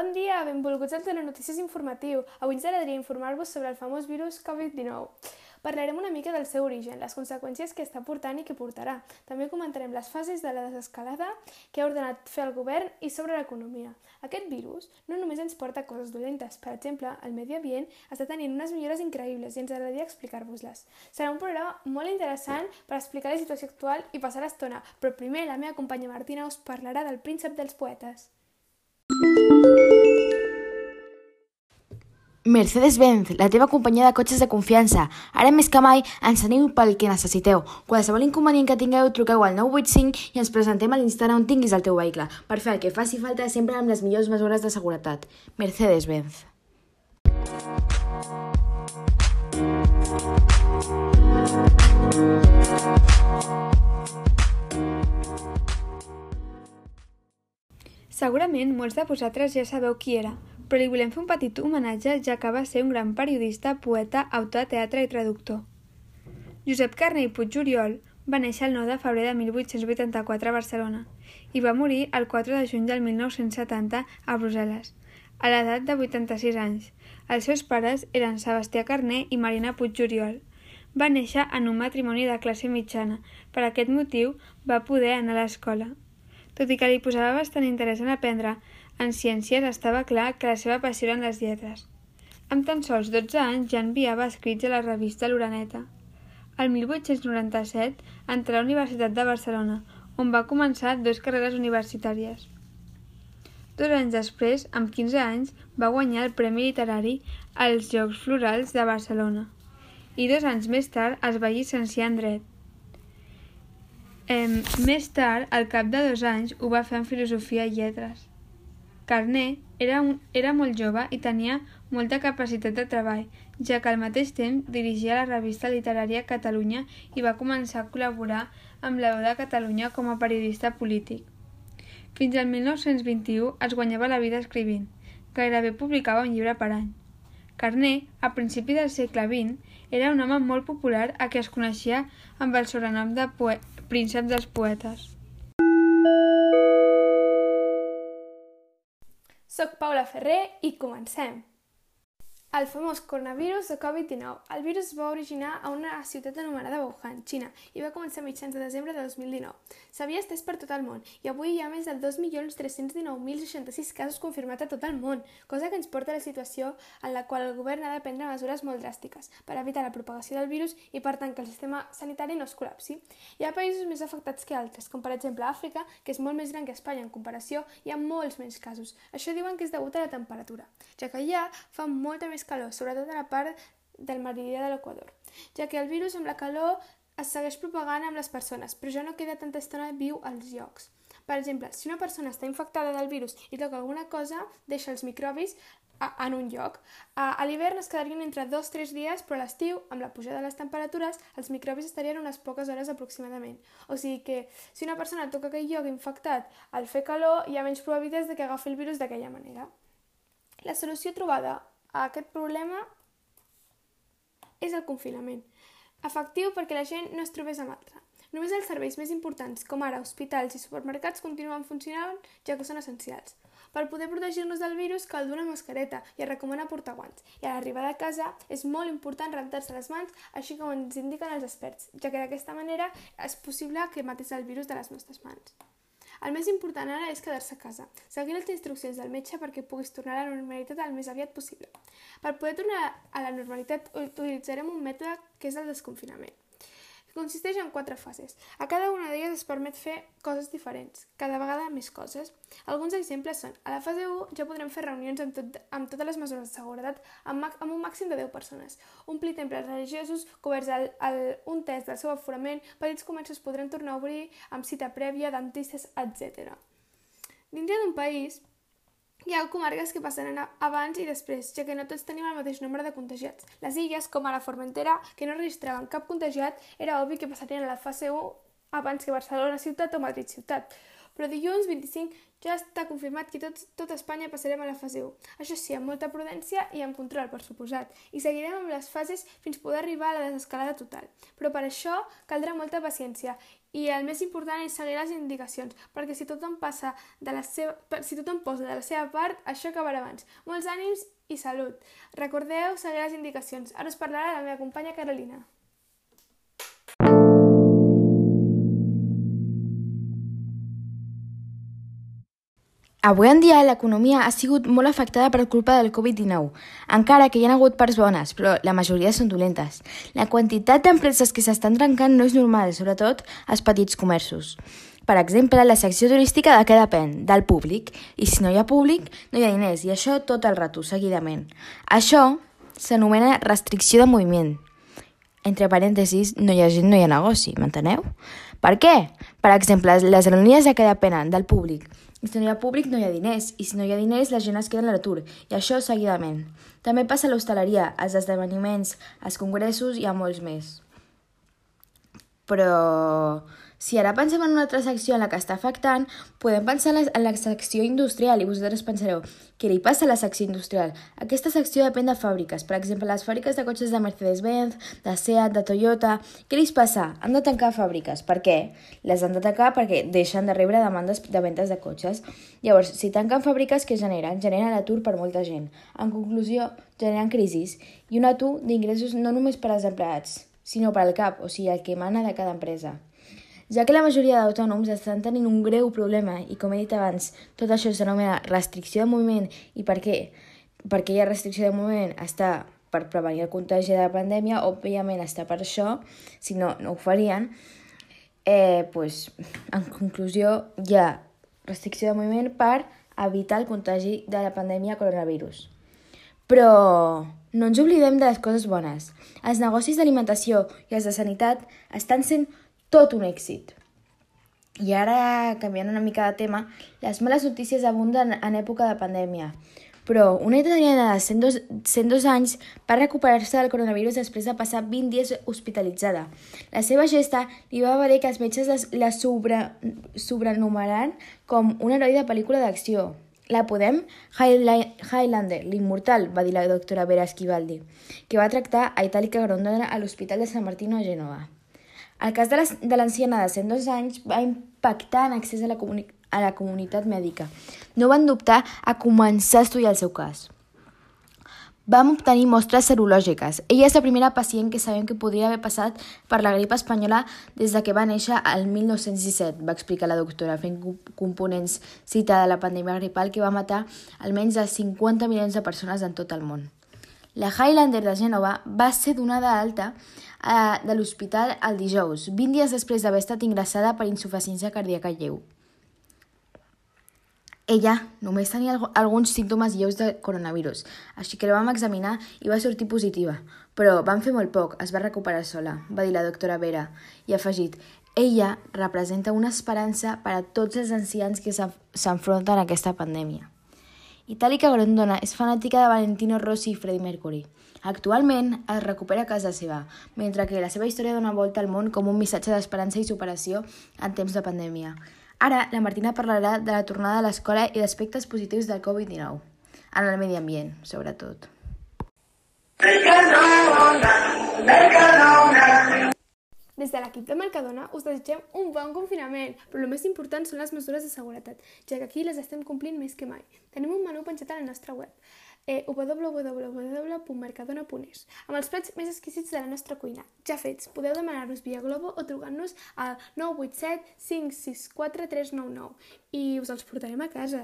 Bon dia, benvolguts al Telenotícies Informatiu. Avui ens agradaria informar-vos sobre el famós virus Covid-19. Parlarem una mica del seu origen, les conseqüències que està portant i que portarà. També comentarem les fases de la desescalada que ha ordenat fer el govern i sobre l'economia. Aquest virus no només ens porta coses dolentes, per exemple, el medi ambient està tenint unes millores increïbles i ens agradaria explicar-vos-les. Serà un programa molt interessant per explicar la situació actual i passar l'estona, però primer la meva companya Martina us parlarà del príncep dels poetes. Mercedes-Benz, la teva companyia de cotxes de confiança. Ara més que mai ens teniu pel que necessiteu. Qualsevol inconvenient que tingueu, truqueu al 985 i ens presentem a l'instant on tinguis el teu vehicle, per fer el que faci falta sempre amb les millors mesures de seguretat. Mercedes-Benz. Segurament molts de vosaltres ja sabeu qui era, però li volem fer un petit homenatge ja que va ser un gran periodista, poeta, autor de teatre i traductor. Josep Carné i Puig-Oriol va néixer el 9 de febrer de 1884 a Barcelona i va morir el 4 de juny del 1970 a Brussel·les, a l'edat de 86 anys. Els seus pares eren Sebastià Carné i Marina Puig-Oriol. Va néixer en un matrimoni de classe mitjana. Per aquest motiu va poder anar a l'escola. Tot i que li posava bastant interès en aprendre, en ciències estava clar que la seva passió eren les lletres. Amb tan sols 12 anys ja enviava escrits a la revista L'Oraneta. El 1897 entrà a la Universitat de Barcelona, on va començar dues carreres universitàries. Dos anys després, amb 15 anys, va guanyar el Premi Literari als Jocs Florals de Barcelona i dos anys més tard es va llicenciar en Dret. Eh, més tard, al cap de dos anys, ho va fer en Filosofia i Lletres. Carné era, un, era molt jove i tenia molta capacitat de treball, ja que al mateix temps dirigia la revista literària Catalunya i va començar a col·laborar amb la veu de Catalunya com a periodista polític. Fins al 1921 es guanyava la vida escrivint. Gairebé publicava un llibre per any. Carné, a principi del segle XX, era un home molt popular a qui es coneixia amb el sobrenom de príncep dels poetes. Soc Paula Ferrer i comencem! El famós coronavirus de Covid-19. El virus va originar a una ciutat anomenada Wuhan, Xina, i va començar a mitjans de desembre de 2019. S'havia estès per tot el món, i avui hi ha més de 2.319.066 casos confirmats a tot el món, cosa que ens porta a la situació en la qual el govern ha de prendre mesures molt dràstiques per evitar la propagació del virus i per tant que el sistema sanitari no es col·lapsi. Hi ha països més afectats que altres, com per exemple Àfrica, que és molt més gran que Espanya en comparació, hi ha molts menys casos. Això diuen que és degut a la temperatura, ja que allà fa molta més més calor, sobretot a la part del meridià de l'Equador, ja que el virus amb la calor es segueix propagant amb les persones, però ja no queda tanta estona viu als llocs. Per exemple, si una persona està infectada del virus i toca alguna cosa, deixa els microbis en un lloc. A, l'hivern es quedarien entre 2-3 dies, però a l'estiu, amb la pujada de les temperatures, els microbis estarien unes poques hores aproximadament. O sigui que si una persona toca aquell lloc infectat al fer calor, hi ha menys probabilitats de que agafi el virus d'aquella manera. La solució trobada aquest problema és el confinament, efectiu perquè la gent no es trobés amb altra. Només els serveis més importants, com ara hospitals i supermercats, continuen funcionant, ja que són essencials. Per poder protegir-nos del virus cal dur una mascareta i es recomana portar guants. I a l'arribada a casa és molt important rentar-se les mans, així com ens indiquen els experts, ja que d'aquesta manera és possible que matis el virus de les nostres mans. El més important ara és quedar-se a casa, seguir les instruccions del metge perquè puguis tornar a la normalitat el més aviat possible. Per poder tornar a la normalitat utilitzarem un mètode que és el desconfinament consisteix en quatre fases. A cada una d'elles es permet fer coses diferents, cada vegada més coses. Alguns exemples són, a la fase 1 ja podrem fer reunions amb, tot, amb totes les mesures de seguretat amb, amb un màxim de 10 persones, omplir temples religiosos, coberts al, al, un test del seu aforament, petits comerços podran tornar a obrir amb cita prèvia, dentistes, etc. Dintre d'un país, hi ha comarques que passaran abans i després, ja que no tots tenim el mateix nombre de contagiats. Les illes, com ara Formentera, que no registraven cap contagiat, era obvi que passarien a la fase 1 abans que Barcelona ciutat o Madrid ciutat. Però dilluns 25 ja està confirmat que tot, tot Espanya passarem a la fase 1. Això sí, amb molta prudència i amb control, per suposat, i seguirem amb les fases fins poder arribar a la desescalada total. Però per això caldrà molta paciència i el més important és seguir les indicacions, perquè si tothom passa de la seva, si tothom posa de la seva part, això acabarà abans. Molts ànims i salut. Recordeu seguir les indicacions. Ara us parlarà la meva companya Carolina. Avui en dia l'economia ha sigut molt afectada per culpa del Covid-19, encara que hi ha hagut parts bones, però la majoria són dolentes. La quantitat d'empreses que s'estan trencant no és normal, sobretot als petits comerços. Per exemple, la secció turística de què depèn? Del públic. I si no hi ha públic, no hi ha diners, i això tot el rato, seguidament. Això s'anomena restricció de moviment. Entre parèntesis, no hi ha gent, no hi ha negoci, m'enteneu? Per què? Per exemple, les aerolínies de què depenen? Del públic. Si no hi ha públic, no hi ha diners. I si no hi ha diners, la gent es queda a l'atur. I això seguidament. També passa a l'hostaleria, als esdeveniments, als congressos i a molts més. Però si ara pensem en una altra secció en la que està afectant, podem pensar en la, secció industrial i vosaltres pensareu, què li passa a la secció industrial? Aquesta secció depèn de fàbriques, per exemple, les fàbriques de cotxes de Mercedes-Benz, de Seat, de Toyota... Què li passa? Han de tancar fàbriques. Per què? Les han de tancar perquè deixen de rebre demandes de ventes de cotxes. Llavors, si tanquen fàbriques, què generen? Generen atur per molta gent. En conclusió, generen crisis i un atur d'ingressos no només per als empleats, sinó per al cap, o sigui, el que mana de cada empresa. Ja que la majoria d'autònoms estan tenint un greu problema i, com he dit abans, tot això s'anomena restricció de moviment i per què? Perquè hi ha restricció de moviment està per prevenir el contagi de la pandèmia, òbviament està per això, si no, no ho farien. Eh, pues, en conclusió, hi ha restricció de moviment per evitar el contagi de la pandèmia coronavirus. Però no ens oblidem de les coses bones. Els negocis d'alimentació i els de sanitat estan sent tot un èxit. I ara, canviant una mica de tema, les males notícies abunden en època de pandèmia. Però una italiana de 102, 102 anys va recuperar-se del coronavirus després de passar 20 dies hospitalitzada. La seva gesta li va valer que els metges la sobre, sobrenumeraren com un heroi de pel·lícula d'acció. La podem? Highlander, l'immortal, va dir la doctora Vera Esquivaldi, que va tractar a Itàlica Grondona a l'Hospital de San Martino a Gènova. El cas de l'anciana de 102 anys va impactar en accés a la, a la comunitat mèdica. No van dubtar a començar a estudiar el seu cas. Vam obtenir mostres serològiques. Ella és la primera pacient que sabem que podria haver passat per la grip espanyola des de que va néixer al 1917, va explicar la doctora, fent components citada de la pandèmia gripal que va matar almenys a 50 milions de persones en tot el món. La Highlander de Gènova va ser donada alta de l'hospital el dijous, 20 dies després d'haver estat ingressada per insuficiència cardíaca lleu. Ella només tenia alguns símptomes lleus de coronavirus, així que la vam examinar i va sortir positiva. Però van fer molt poc, es va recuperar sola, va dir la doctora Vera, i ha afegit, ella representa una esperança per a tots els ancians que s'enfronten a aquesta pandèmia. Itàlica Grondona és fanàtica de Valentino Rossi i Freddie Mercury. Actualment es recupera a casa seva, mentre que la seva història dona volta al món com un missatge d'esperança i superació en temps de pandèmia. Ara, la Martina parlarà de la tornada a l'escola i d'aspectes positius del Covid-19, en el medi ambient, sobretot. Des de l'equip de Mercadona us desitgem un bon confinament, però el més important són les mesures de seguretat, ja que aquí les estem complint més que mai. Tenim un menú penjat a la nostra web eh, www.mercadona.es amb els plats més exquisits de la nostra cuina, ja fets. Podeu demanar-los via Globo o trucant-nos al 987 564 399 i us els portarem a casa.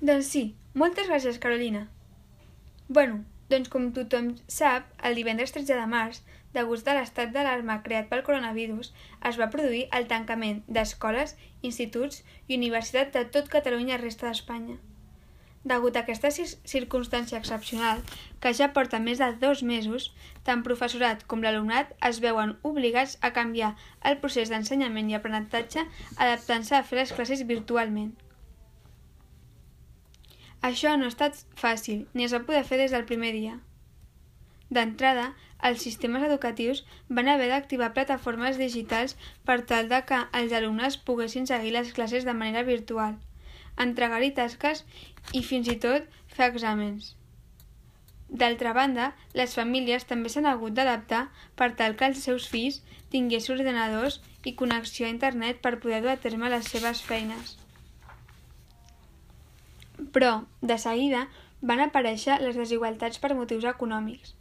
Doncs sí, moltes gràcies, Carolina. Bueno, doncs com tothom sap, el divendres 13 de març, degut a l'estat d'alarma creat pel coronavirus, es va produir el tancament d'escoles, instituts i universitats de tot Catalunya i resta d'Espanya. Degut a aquesta circumstància excepcional, que ja porta més de dos mesos, tant professorat com l'alumnat es veuen obligats a canviar el procés d'ensenyament i aprenentatge adaptant-se a fer les classes virtualment. Això no ha estat fàcil, ni es va poder fer des del primer dia. D'entrada, els sistemes educatius van haver d'activar plataformes digitals per tal de que els alumnes poguessin seguir les classes de manera virtual, entregar-hi tasques i fins i tot fer exàmens. D'altra banda, les famílies també s'han hagut d'adaptar per tal que els seus fills tinguessin ordenadors i connexió a internet per poder dur a terme les seves feines. Però, de seguida, van aparèixer les desigualtats per motius econòmics,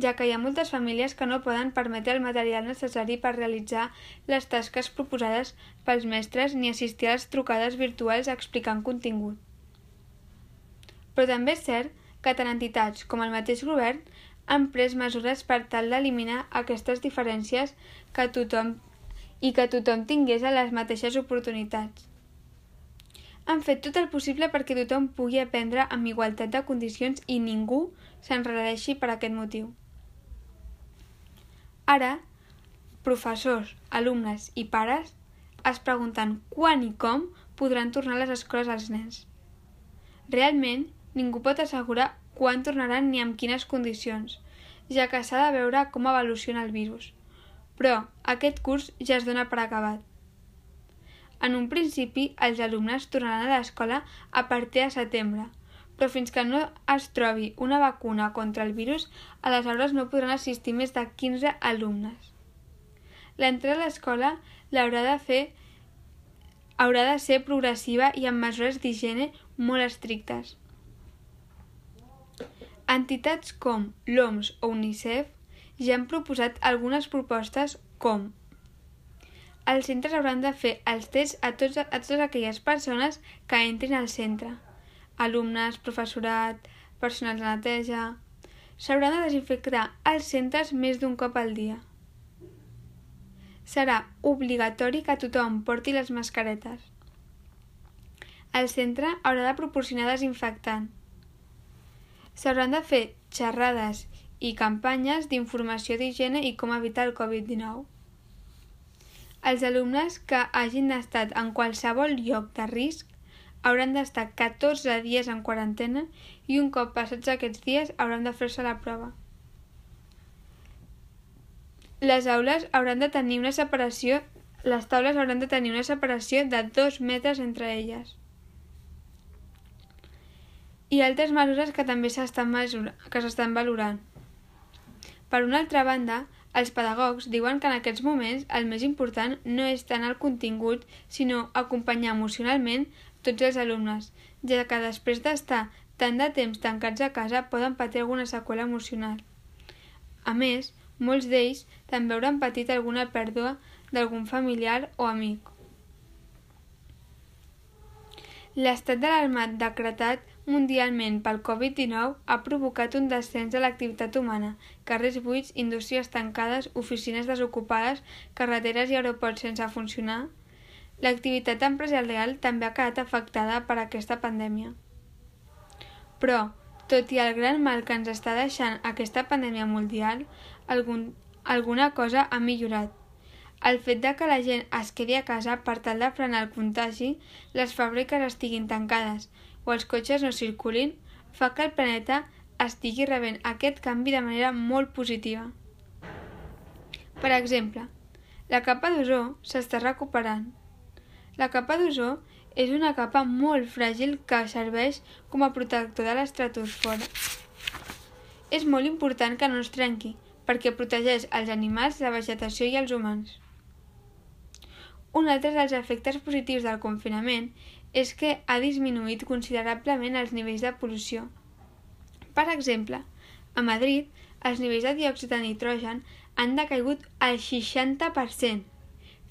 ja que hi ha moltes famílies que no poden permetre el material necessari per realitzar les tasques proposades pels mestres ni assistir a les trucades virtuals explicant contingut. Però també és cert que tant entitats com el mateix govern han pres mesures per tal d'eliminar aquestes diferències que tothom i que tothom tingués a les mateixes oportunitats. Han fet tot el possible perquè tothom pugui aprendre amb igualtat de condicions i ningú s'enredeixi per aquest motiu. Ara, professors, alumnes i pares es pregunten quan i com podran tornar a les escoles als nens. Realment, ningú pot assegurar quan tornaran ni amb quines condicions, ja que s'ha de veure com evoluciona el virus. Però aquest curs ja es dona per acabat. En un principi, els alumnes tornaran a l'escola a partir de setembre, però fins que no es trobi una vacuna contra el virus, a les aules no podran assistir més de 15 alumnes. L'entrada a l'escola l'haurà de fer haurà de ser progressiva i amb mesures d'higiene molt estrictes. Entitats com l'OMS o UNICEF ja han proposat algunes propostes com els centres hauran de fer els tests a, tots, a totes aquelles persones que entrin al centre, alumnes, professorat, personal de neteja... S'hauran de desinfectar els centres més d'un cop al dia. Serà obligatori que tothom porti les mascaretes. El centre haurà de proporcionar desinfectant S'hauran de fer xerrades i campanyes d'informació d'higiene i com evitar el Covid-19. Els alumnes que hagin estat en qualsevol lloc de risc hauran d'estar 14 dies en quarantena i un cop passats aquests dies hauran de fer-se la prova. Les aules hauran de tenir una separació les taules hauran de tenir una separació de dos metres entre elles i altres mesures que també s'estan valorant. Per una altra banda, els pedagogs diuen que en aquests moments el més important no és tant el contingut, sinó acompanyar emocionalment tots els alumnes, ja que després d'estar tant de temps tancats a casa poden patir alguna seqüela emocional. A més, molts d'ells també hauran patit alguna pèrdua d'algun familiar o amic. L'estat d'alarma decretat mundialment pel Covid-19 ha provocat un descens de l'activitat humana, carrers buits, indústries tancades, oficines desocupades, carreteres i aeroports sense funcionar. L'activitat empresarial també ha quedat afectada per aquesta pandèmia. Però, tot i el gran mal que ens està deixant aquesta pandèmia mundial, algun, alguna cosa ha millorat. El fet de que la gent es quedi a casa per tal de frenar el contagi, les fàbriques estiguin tancades, o els cotxes no circulin fa que el planeta estigui rebent aquest canvi de manera molt positiva. Per exemple, la capa d'ozó s'està recuperant. La capa d'ozó és una capa molt fràgil que serveix com a protector de l'estratosfera. És molt important que no es trenqui, perquè protegeix els animals, la vegetació i els humans. Un altre dels efectes positius del confinament és que ha disminuït considerablement els nivells de pol·lució. Per exemple, a Madrid, els nivells de diòxid de nitrogen han decaigut al 60%.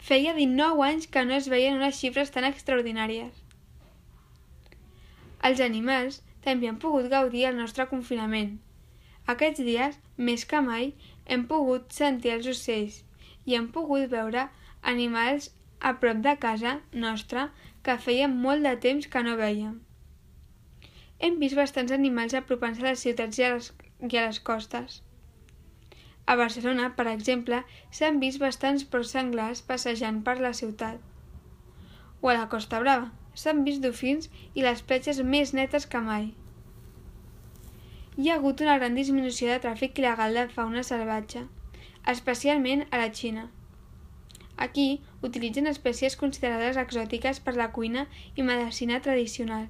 Feia 19 anys que no es veien unes xifres tan extraordinàries. Els animals també han pogut gaudir el nostre confinament. Aquests dies, més que mai, hem pogut sentir els ocells i hem pogut veure animals a prop de casa nostra que feia molt de temps que no veiem. Hem vist bastants animals apropant-se a les ciutats i a les, i a les costes. A Barcelona, per exemple, s'han vist bastants porcs senglars passejant per la ciutat. O a la Costa Brava s'han vist dofins i les platges més netes que mai. hi ha hagut una gran disminució de tràfic il·legal de fauna salvatge, especialment a la Xina. Aquí utilitzen espècies considerades exòtiques per la cuina i medicina tradicional.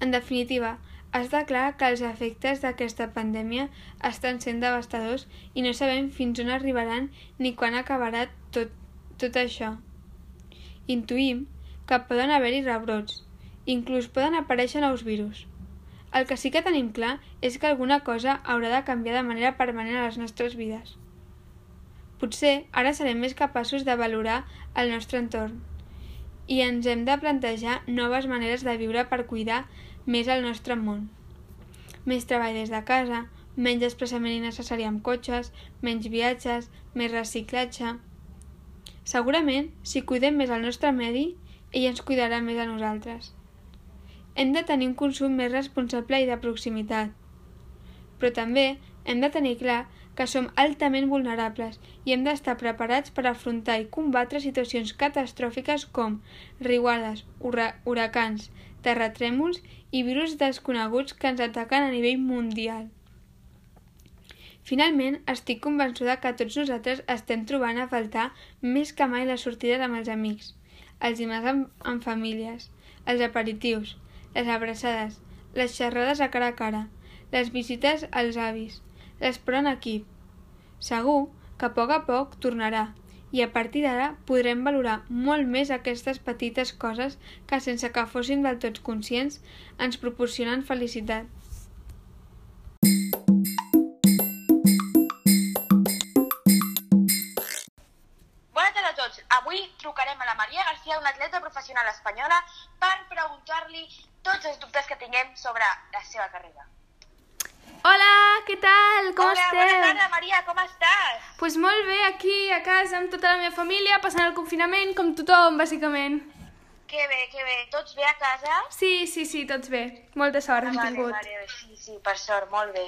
En definitiva, està clar que els efectes d'aquesta pandèmia estan sent devastadors i no sabem fins on arribaran ni quan acabarà tot, tot això. Intuïm que poden haver-hi rebrots, inclús poden aparèixer nous virus. El que sí que tenim clar és que alguna cosa haurà de canviar de manera permanent a les nostres vides. Potser ara serem més capaços de valorar el nostre entorn i ens hem de plantejar noves maneres de viure per cuidar més el nostre món. Més treball des de casa, menys desplaçament innecessari amb cotxes, menys viatges, més reciclatge... Segurament, si cuidem més el nostre medi, ell ens cuidarà més a nosaltres. Hem de tenir un consum més responsable i de proximitat. Però també hem de tenir clar que som altament vulnerables i hem d'estar preparats per afrontar i combatre situacions catastròfiques com riuades, huracans, terratrèmols i virus desconeguts que ens ataquen a nivell mundial. Finalment, estic convençuda que tots nosaltres estem trobant a faltar més que mai les sortides amb els amics, els dimarts amb, amb famílies, els aperitius, les abraçades, les xerrades a cara a cara, les visites als avis, l'esport en equip. Segur que a poc a poc tornarà i a partir d'ara podrem valorar molt més aquestes petites coses que sense que fossin del tot conscients ens proporcionen felicitat. Bona tarda a tots. Avui trucarem a la Maria García, una atleta professional espanyola, per preguntar-li tots els dubtes que tinguem sobre la seva carrera. Hola, què tal? Com Hola, esteu? bona tarda, Maria, com estàs? Pues molt bé, aquí a casa amb tota la meva família, passant el confinament com tothom, bàsicament. Que bé, que bé. Tots bé a casa? Sí, sí, sí, tots bé. Molta sort hem vale, tingut. vale, sí, sí, per sort, molt bé.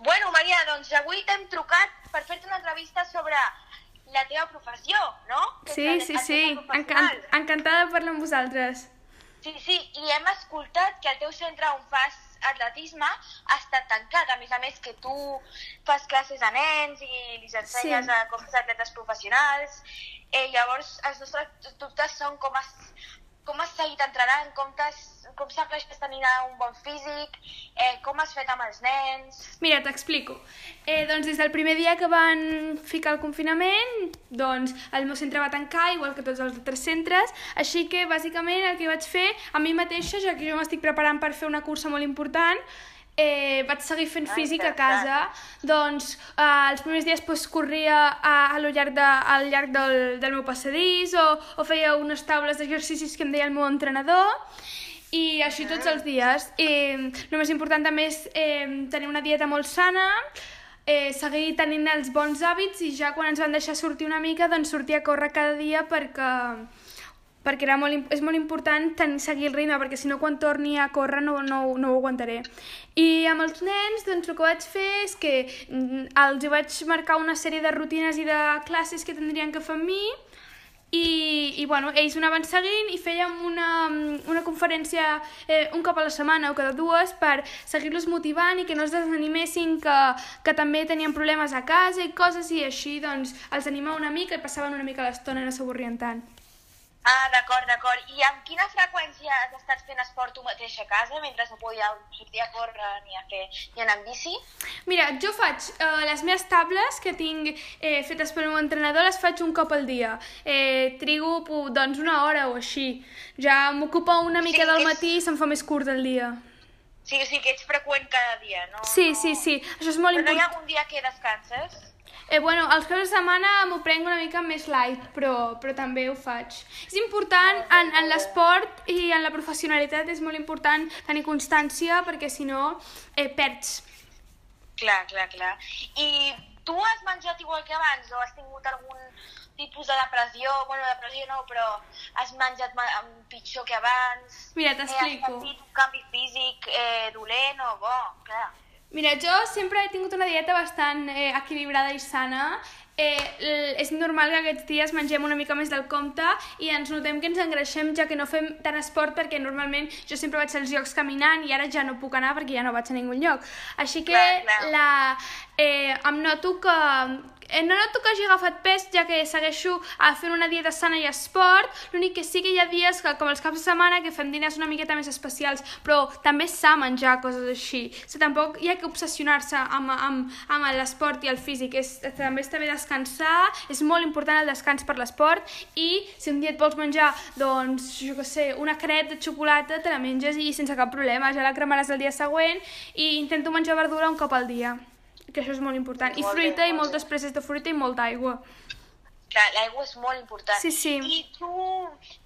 Bueno, Maria, doncs avui t'hem trucat per fer-te una entrevista sobre la teva professió, no? Que Sí, sí, sí. Encan encantada de parlar amb vosaltres. Sí, sí, i hem escoltat que el teu centre on fas atletisme ha estat tancat. A més a més que tu fas classes a nens i els ensenyes Sí. a com ser atletes professionals. Eh, llavors, els nostres dubtes són com has, com has seguit entrenant, com, com s'aconsegueix tenir un bon físic, eh, com has fet amb els nens... Mira, t'explico. Eh, doncs des del primer dia que van ficar el confinament, doncs el meu centre va tancar, igual que tots els altres centres, així que bàsicament el que vaig fer a mi mateixa, ja que jo m'estic preparant per fer una cursa molt important, eh, vaig seguir fent físic a casa, doncs eh, els primers dies pues, corria a, a lo llarg, de, al llarg del, del meu passadís o, o feia unes taules d'exercicis que em deia el meu entrenador. I així tots els dies. I el més important també és eh, tenir una dieta molt sana, eh, seguir tenint els bons hàbits i ja quan ens van deixar sortir una mica, doncs sortir a córrer cada dia perquè perquè era molt, és molt important tenir, seguir el ritme, perquè si no quan torni a córrer no, no, no ho aguantaré. I amb els nens, doncs el que vaig fer és que mm, els vaig marcar una sèrie de rutines i de classes que tindrien que fer amb mi, i, i bueno, ells anaven seguint i fèiem una, una conferència eh, un cop a la setmana o cada dues per seguir-los motivant i que no es desanimessin que, que també tenien problemes a casa i coses i així doncs els animava una mica i passaven una mica l'estona i no s'avorrien tant. Ah, d'acord, d'acord. I amb quina freqüència has estat fent esport tu mateix a casa mentre no podíeu sortir a córrer ni a fer ni anar amb bici? Mira, jo faig eh, les meves tables que tinc eh, fetes pel meu entrenador, les faig un cop al dia. Eh, trigo doncs una hora o així. Ja m'ocupa una Sí, mica del és- matí i se'm fa més curt el dia. Sí, o sigui que ets freqüent cada dia, no? Sí, sí, sí. Això és molt Però no hi ha important. algun dia que descanses? Eh, bueno, els caps de setmana m'ho prenc una mica més light, però, però també ho faig. És important, en, en l'esport i en la professionalitat és molt important tenir constància perquè si no eh, perds. Clar, clar, clar. I tu has menjat igual que abans o has tingut algun tipus de depressió? Bueno, depressió no, però has menjat pitjor que abans? Mira, Eh, t'explico. has sentit un canvi físic eh, dolent o bo? Clar. Mira, jo sempre he tingut una dieta bastant eh, equilibrada i sana eh, és normal que aquests dies mengem una mica més del compte i ens notem que ens engreixem ja que no fem tant esport perquè normalment jo sempre vaig als llocs caminant i ara ja no puc anar perquè ja no vaig a ningun lloc. Així que Clar, clar. la, eh, em noto que eh, no noto que hagi agafat pes ja que segueixo a fent una dieta sana i esport, l'únic que sí que hi ha dies que, com els caps de setmana que fem diners una miqueta més especials, però també és sa menjar coses així, o sigui, tampoc hi ha que obsessionar-se amb, amb, amb l'esport i el físic, és, també està bé descansar, és molt important el descans per l'esport i si un dia et vols menjar, doncs, jo què sé, una crepe de xocolata, te la menges i sense cap problema, ja la cremaràs el dia següent i intento menjar verdura un cop al dia que això és molt important. I fruita i molt moltes preses de fruita i molta aigua. Clar, l'aigua és molt important. Sí, sí. I tu,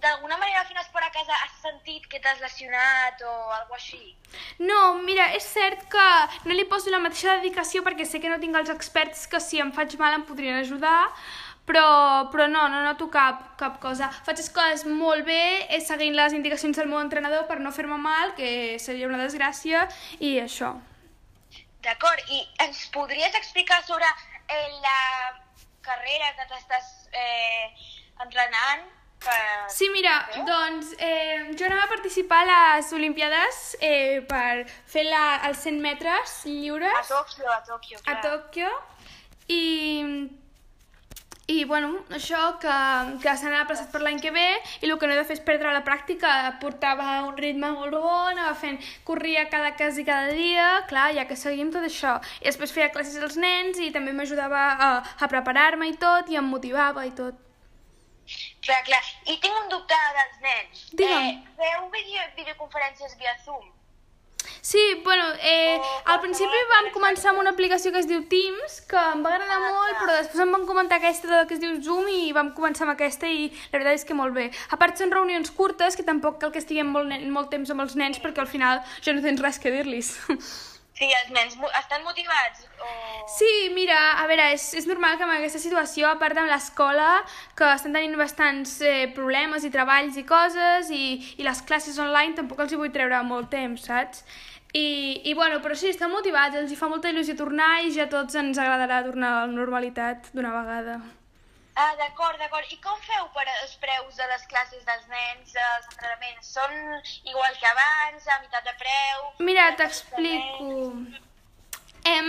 d'alguna manera, fent esport a casa, has sentit que t'has lesionat o alguna així? No, mira, és cert que no li poso la mateixa dedicació perquè sé que no tinc els experts que si em faig mal em podrien ajudar, però, però no, no noto cap, cap cosa. Faig les coses molt bé, eh, seguint les indicacions del meu entrenador per no fer-me mal, que seria una desgràcia, i això. D'acord, i ens podries explicar sobre eh, la carrera que t'estàs eh, entrenant? Per... Sí, mira, Veu? doncs eh, jo anava a participar a les Olimpiades eh, per fer la, els 100 metres A lliures Tòquio, a Tòquio, a clar. Tòquio i, i bueno, això que, que se n'ha passat per l'any que ve i el que no he de fer és perdre la pràctica, portava un ritme molt bo, anava fent, corria cada quasi cada dia, clar, ja que seguim tot això. I després feia classes als nens i també m'ajudava a, a preparar-me i tot i em motivava i tot. Clar, clar. I tinc un dubte dels nens. Digue'm. Eh, feu video, videoconferències via Zoom? Sí, bueno, eh, al principi vam començar amb una aplicació que es diu Teams, que em va agradar molt, però després em van comentar aquesta que es diu Zoom i vam començar amb aquesta i la veritat és que molt bé. A part són reunions curtes, que tampoc cal que estiguem molt, molt temps amb els nens perquè al final ja no tens res que dir-los. Sí, els nens estan motivats? O... Sí, mira, a veure, és, és normal que amb aquesta situació, a part de l'escola, que estan tenint bastants eh, problemes i treballs i coses, i, i les classes online tampoc els hi vull treure molt temps, saps? I, i bueno, però sí, estan motivats, els hi fa molta il·lusió tornar i ja tots ens agradarà tornar a la normalitat d'una vegada. Ah, d'acord, d'acord. I com feu per els preus de les classes dels nens, els entrenaments? Són igual que abans, a meitat de preu? Mira, Eh, t'explico. Hem,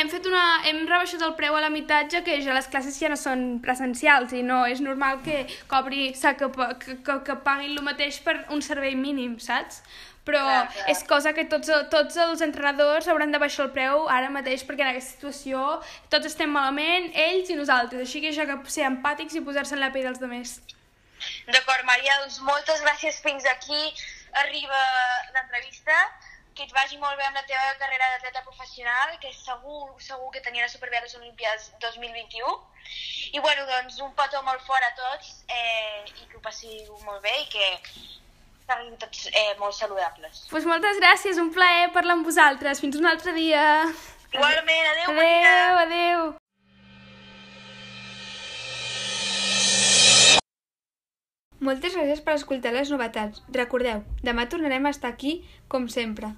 hem, fet una, hem rebaixat el preu a la meitat ja que ja les classes ja no són presencials i no és normal que cobri, o sigui, que, que, que, que paguin el mateix per un servei mínim, saps? Però Clar, clar. és cosa que tots, tots els entrenadors hauran de baixar el preu ara mateix perquè en aquesta situació tots estem malament, ells i nosaltres, així que ja que ser empàtics i posar-se en la pell dels altres. D'acord, Maria, doncs moltes gràcies. Fins aquí arriba l'entrevista. Que et vagi molt bé amb la teva carrera d'atleta professional, que segur, segur que t'anirà superbé a les Olimpiades 2021. I bueno, doncs un petó molt fort a tots eh, i que ho passiu molt bé i que estiguin tots eh, molt saludables. Doncs pues moltes gràcies, un plaer parlar amb vosaltres. Fins un altre dia. Igualment, adeu. Adeu, adeu. Moltes gràcies per escoltar les novetats. Recordeu, demà tornarem a estar aquí, com sempre.